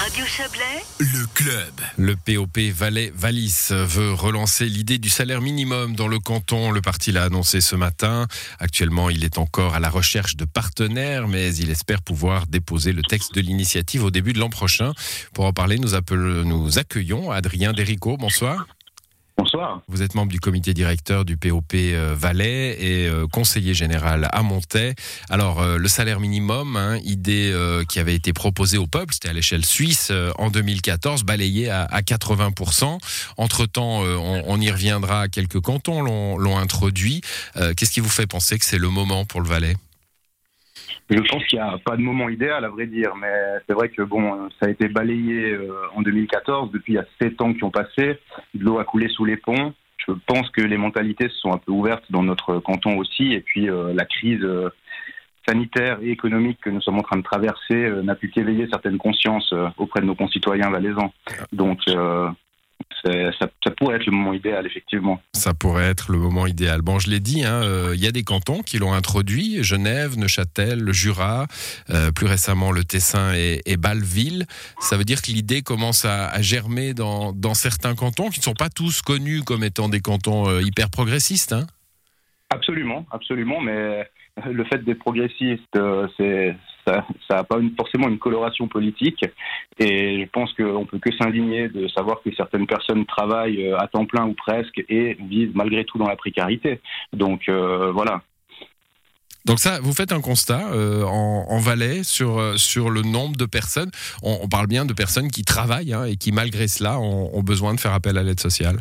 Radio Chablais, Le club. Le POP Valais-Valis veut relancer l'idée du salaire minimum dans le canton. Le parti l'a annoncé ce matin. Actuellement, il est encore à la recherche de partenaires, mais il espère pouvoir déposer le texte de l'initiative au début de l'an prochain. Pour en parler, nous, appelons- nous accueillons Adrien Derico. Bonsoir. Vous êtes membre du comité directeur du POP euh, Valais et euh, conseiller général à Montaix. Alors, euh, le salaire minimum, hein, idée qui avait été proposée au peuple, c'était à l'échelle suisse en 2014, balayé à, à 80%. Entre-temps, on, on y reviendra, quelques cantons l'ont introduit. Qu'est-ce qui vous fait penser que c'est le moment pour le Valais? Je pense qu'il n'y a pas de moment idéal, à vrai dire, mais c'est vrai que bon, ça a été balayé euh, en 2014. Depuis, il y a sept ans qui ont passé. De l'eau a coulé sous les ponts. Je pense que les mentalités se sont un peu ouvertes dans notre canton aussi. Et puis, euh, la crise euh, sanitaire et économique que nous sommes en train de traverser euh, n'a pu qu'éveiller certaines consciences euh, auprès de nos concitoyens valaisans. Donc, euh, ça, ça pourrait être le moment idéal, effectivement. Ça pourrait être le moment idéal. Bon, je l'ai dit, hein, euh, il y a des cantons qui l'ont introduit Genève, Neuchâtel, le Jura, euh, plus récemment le Tessin et, et Bâle-Ville. Ça veut dire que l'idée commence à, à germer dans, dans certains cantons qui ne sont pas tous connus comme étant des cantons euh, hyper progressistes. Hein? Absolument, absolument, mais le fait d'être progressiste, euh, c'est ça n'a pas forcément une coloration politique, et je pense qu'on peut que s'indigner de savoir que certaines personnes travaillent euh, à temps plein ou presque et vivent malgré tout dans la précarité. Donc euh, voilà. Donc ça, vous faites un constat en, en Valais sur, sur le nombre de personnes. On, parle bien de personnes qui travaillent hein, et qui, malgré cela, ont besoin de faire appel à l'aide sociale.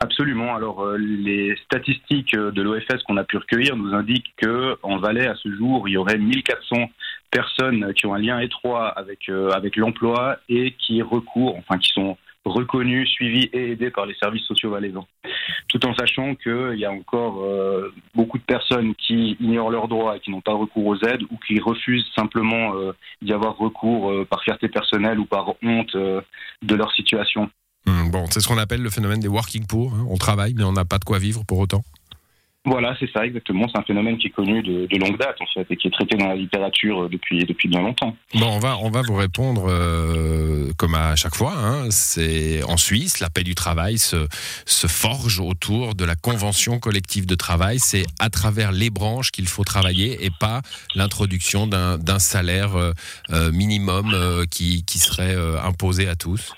Absolument. Alors, euh, les statistiques euh, de l'OFS qu'on a pu recueillir nous indiquent que en Valais, à ce jour, il y aurait 1400 personnes qui ont un lien étroit avec euh, avec l'emploi et qui recourent, enfin, qui sont reconnues, suivies et aidées par les services sociaux valaisans. Tout en sachant qu'il y a encore euh, beaucoup de personnes qui ignorent leurs droits et qui n'ont pas recours aux aides ou qui refusent simplement euh, d'y avoir recours euh, par fierté personnelle ou par honte de leur situation. Hum, bon, c'est ce qu'on appelle le phénomène des working poor. hein. On travaille, mais on n'a pas de quoi vivre pour autant. Voilà, c'est ça exactement. C'est un phénomène qui est connu de, de longue date en fait et qui est traité dans la littérature euh, depuis depuis bien longtemps. Bon, on va, on va vous répondre euh, comme à chaque fois. hein. C'est en Suisse, la paix du travail se, se forge autour de la convention collective de travail. C'est à travers les branches qu'il faut travailler et pas l'introduction d'un salaire euh, minimum euh, qui, qui serait imposé à tous.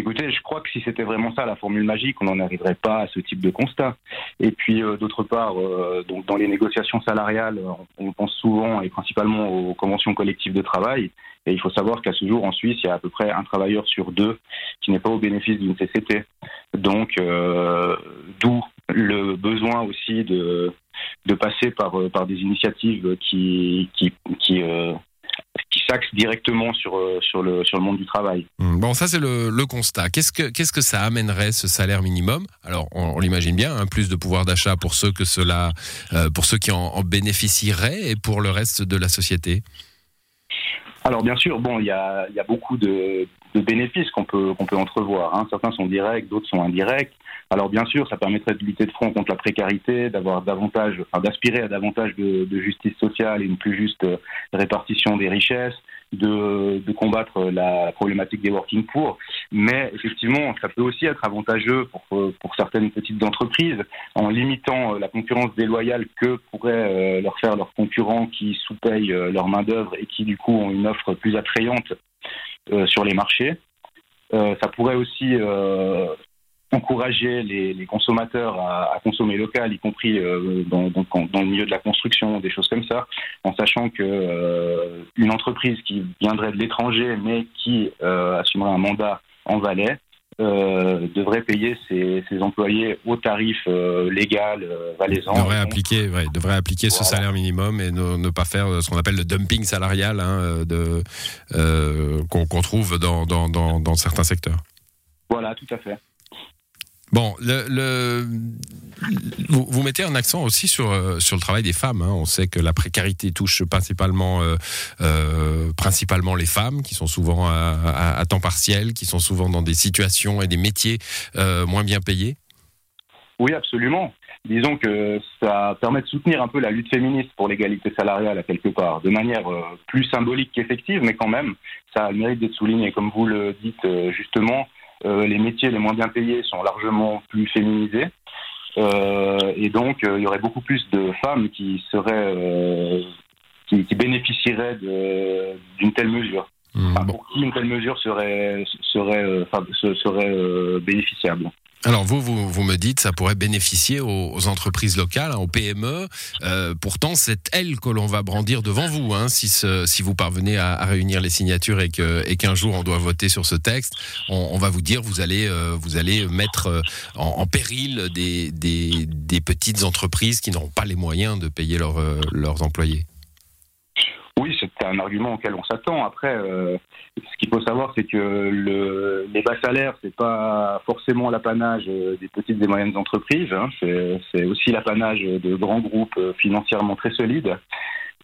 Écoutez, je crois que si c'était vraiment ça la formule magique, on n'en arriverait pas à ce type de constat. Et puis euh, d'autre part, euh, donc dans les négociations salariales, on, pense souvent et principalement aux conventions collectives de travail. Et il faut savoir qu'à ce jour en Suisse, il y a à peu près un travailleur sur deux qui n'est pas au bénéfice d'une CCT. Donc euh, d'où le besoin aussi de passer par des initiatives qui qui s'axent directement sur euh, sur le sur le monde du travail. Hum, Bon, ça c'est le, le constat. Qu'est-ce que qu'est-ce que ça amènerait ce salaire minimum? Alors, on, on l'imagine bien, hein, plus de pouvoir d'achat pour ceux que cela, euh, pour ceux qui en, en bénéficieraient et pour le reste de la société? Alors bien sûr, bon, il y a, il y a beaucoup de, de bénéfices qu'on peut qu'on peut entrevoir. Hein. Certains sont directs, d'autres sont indirects. Alors bien sûr, ça permettrait de lutter de front contre la précarité, d'avoir davantage, enfin, d'aspirer à davantage de, de justice sociale et une plus juste euh, répartition des richesses, de, de combattre la problématique des working poor. Mais effectivement, ça peut aussi être avantageux pour euh, pour certaines petites entreprises en limitant euh, la concurrence déloyale que pourraient leur faire leurs concurrents qui sous-payent leur main-d'œuvre et qui, du coup, ont une offre plus attrayante sur les marchés. Ça pourrait aussi encourager les, les consommateurs à, à consommer local, y compris euh, dans, dans, dans le milieu de la construction, des choses comme ça, en sachant que euh, une entreprise qui viendrait de l'étranger mais qui euh, assumerait un mandat en Valais devrait payer ses, ses employés au tarif légal valaisan. devrait appliquer, ouais, devrait appliquer ce salaire minimum et ne, ne pas faire ce qu'on appelle le dumping salarial hein, qu'on trouve dans certains secteurs. Voilà, tout à fait. Bon, le, le- vous, mettez un accent aussi sur, euh, sur le travail des femmes. hein. On sait que la précarité touche principalement, euh, euh, principalement les femmes, qui sont souvent à, à- temps partiel, qui sont souvent dans des situations et des métiers moins bien payés. Oui, absolument. disons que ça permet de soutenir un peu la lutte féministe pour l'égalité salariale à quelque part, de manière plus symbolique qu'effective, mais quand même, ça a le mérite d'être souligné. Comme vous le dites justement, les métiers les moins bien payés sont largement plus féminisés. et donc, il y aurait beaucoup plus de femmes qui seraient qui, qui bénéficieraient d'une telle mesure. Mmh. pour qui une telle mesure serait, serait, euh, serait euh, bénéficiable alors vous, vous, vous, me dites, ça pourrait bénéficier aux, entreprises locales, hein, aux PME. Euh, pourtant, c'est elles que l'on va brandir devant vous, hein, si, ce, si vous parvenez à, à, réunir les signatures et qu'un et jour on doit voter sur ce texte. On, on va vous dire, vous allez, euh, vous allez mettre en, en péril des, des, des, petites entreprises qui n'auront pas les moyens de payer leur, leurs employés. C'est un argument auquel on s'attend. Après, euh, ce qu'il faut savoir, c'est que le, les bas salaires, c'est pas forcément l'apanage euh, des petites et moyennes entreprises. Hein. C'est aussi l'apanage de grands groupes euh, financièrement très solides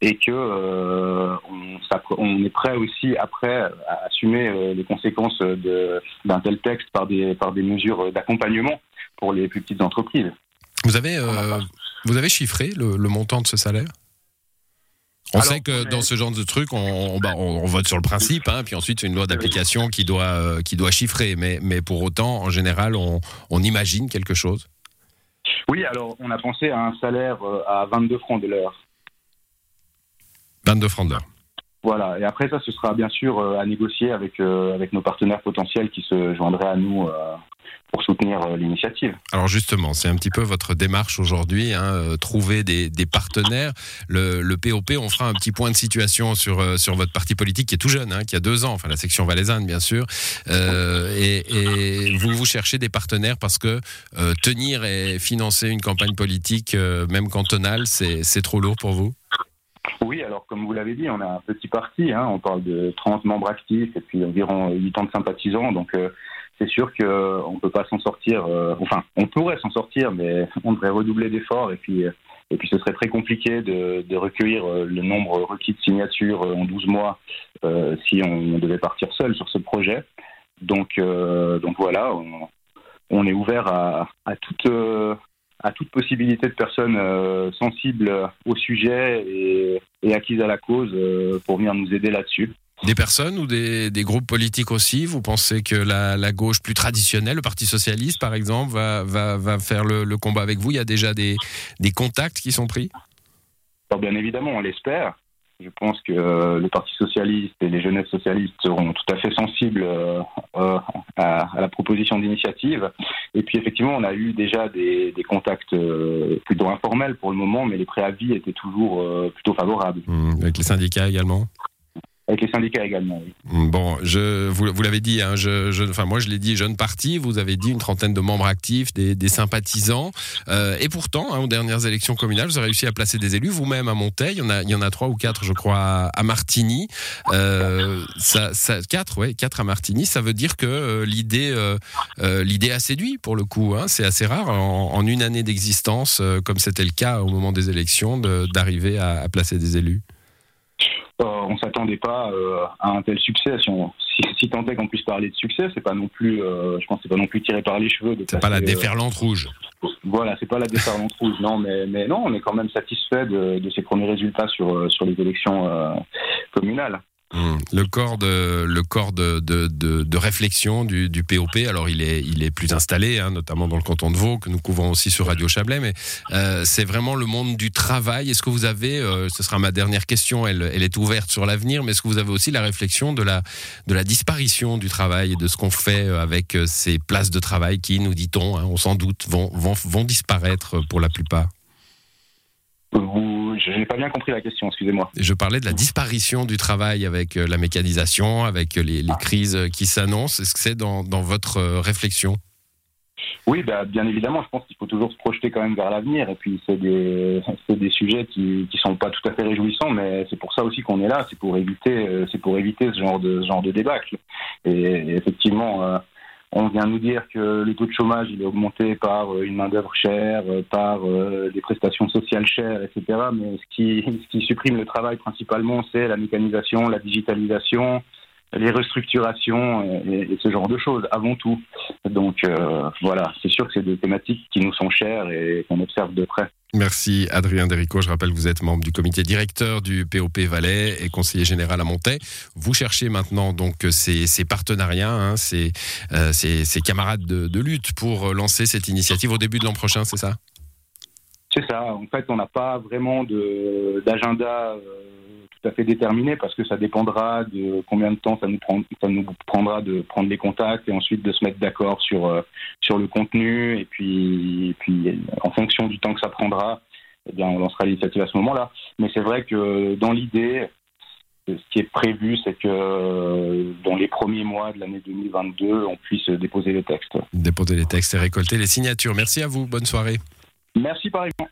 et que on, on, est prêt aussi après à assumer les conséquences d'un tel texte par des, par des mesures d'accompagnement pour les plus petites entreprises. Vous avez, vous avez chiffré le, le montant de ce salaire? On sait que dans ce genre de truc, on, bah, vote sur le principe, hein, puis ensuite c'est une loi d'application qui doit, euh, qui doit chiffrer. Mais, mais pour autant, en général, on, imagine quelque chose. Oui, alors on a pensé à un salaire euh, à 22 francs de l'heure. 22 francs de l'heure. Voilà, et après ça, ce sera bien sûr euh, à négocier avec, avec nos partenaires potentiels qui se joindraient à nous pour soutenir euh, l'initiative. Alors justement, c'est un petit peu votre démarche aujourd'hui, hein, euh, trouver des, partenaires. Le, POP, on fera un petit point de situation sur, euh, sur votre parti politique qui est tout jeune, hein, qui a deux ans, enfin la section valaisanne bien sûr. et, vous, vous cherchez des partenaires parce que tenir et financer une campagne politique, même cantonale, c'est trop lourd pour vous? Oui, alors comme vous l'avez dit, on a un petit parti, hein, on parle de 30 membres actifs et puis environ 8 ans de sympathisants, donc c'est sûr qu'on euh, ne peut pas s'en sortir. Euh, enfin, on pourrait s'en sortir, mais on devrait redoubler d'efforts et puis. Euh, et puis ce serait très compliqué de, de, recueillir le nombre requis de signatures en 12 mois si on devait partir seul sur ce projet. Donc, donc voilà, on, on, est ouvert à, à, toute, à toute possibilité de personnes sensibles au sujet et, et, acquises à la cause pour venir nous aider là-dessus. Des personnes ou des, groupes politiques aussi Vous pensez que la, gauche plus traditionnelle, le Parti socialiste par exemple, va, va, faire le, combat avec vous? Il y a déjà des, des contacts qui sont pris? Bien évidemment, on l'espère. Je pense que euh, le Parti socialiste et les jeunesses socialistes seront tout à fait sensibles euh, euh, à, la proposition d'initiative. Et puis effectivement, on a eu déjà des, contacts plutôt informels pour le moment, mais les préavis étaient toujours plutôt favorables. Mmh, avec les syndicats également? Avec les syndicats également. Oui. Bon, vous, l'avez dit, hein, enfin moi je l'ai dit, jeune parti, vous avez dit une trentaine de membres actifs, des, sympathisants, euh, et pourtant, hein, aux dernières élections communales, vous avez réussi à placer des élus, vous-même à Montaix, il y en a, trois ou quatre, je crois, à, Martigny, euh, quatre, ouais, quatre à Martigny, ça veut dire que euh, l'idée, a séduit pour le coup, hein, c'est assez rare en, une année d'existence, comme c'était le cas au moment des élections, d'arriver à placer des élus. Euh, on s'attendait pas euh, à un tel succès. Si, on, si, tant est qu'on puisse parler de succès, c'est pas non plus, euh, je pense, c'est pas non plus tiré par les cheveux. C'est pas la déferlante rouge. Voilà, c'est pas la déferlante rouge, non, mais, mais non, on est quand même satisfait de, de ces premiers résultats sur sur les élections communales. Mmh. Le corps de le corps de, de, de, réflexion du, du, POP, alors il est il est plus installé, hein, notamment dans le canton de Vaud que nous couvrons aussi sur Radio Chablais, mais euh, c'est vraiment le monde du travail. Est-ce que vous avez, euh, ce sera ma dernière question, elle, elle est ouverte sur l'avenir, mais est-ce que vous avez aussi la réflexion de la de la disparition du travail et de ce qu'on fait euh, avec ces places de travail qui, nous dit-on, hein, on s'en doute, vont, vont vont disparaître pour la plupart? Je n'ai pas bien compris la question, excusez-moi. Je parlais de la disparition du travail avec euh, la mécanisation, avec les, les crises qui s'annoncent. Est-ce que c'est dans, dans, votre euh, réflexion? Oui, bah, bien évidemment, je pense qu'il faut toujours se projeter quand même vers l'avenir. Et puis, c'est des, des sujets qui ne sont pas tout à fait réjouissants, mais c'est pour ça aussi qu'on est là. C'est pour éviter, euh, c'est pour éviter ce genre de, ce genre de débâcle. Et, effectivement, on vient nous dire que le taux de chômage est augmenté par euh, une main d'œuvre chère, euh, par euh, des prestations sociales chères, etc. Mais ce qui supprime le travail principalement, c'est la mécanisation, la digitalisation, les restructurations et, ce genre de choses avant tout. Donc voilà, c'est sûr que c'est des thématiques qui nous sont chères et qu'on observe de près. Merci Adrien Derico. Je rappelle que vous êtes membre du comité directeur du POP Valais et conseiller général à Montaix. Vous cherchez maintenant donc ces, partenariats, hein, ces, camarades de, lutte pour lancer cette initiative au début de l'an prochain, c'est ça? C'est ça. En fait, on n'a pas vraiment d'agenda euh, tout à fait déterminé parce que ça dépendra de combien de temps ça nous, ça nous prendra de prendre les contacts et ensuite de se mettre d'accord sur, euh, sur le contenu. Et puis, puis, en fonction du temps que ça prendra, eh bien, on lancera l'initiative à ce moment-là. Mais c'est vrai que dans l'idée, ce qui est prévu, c'est que euh, dans les premiers mois de l'année 2022, on puisse déposer les textes. Déposer les textes et récolter les signatures. Merci à vous. Bonne soirée. Merci par exemple.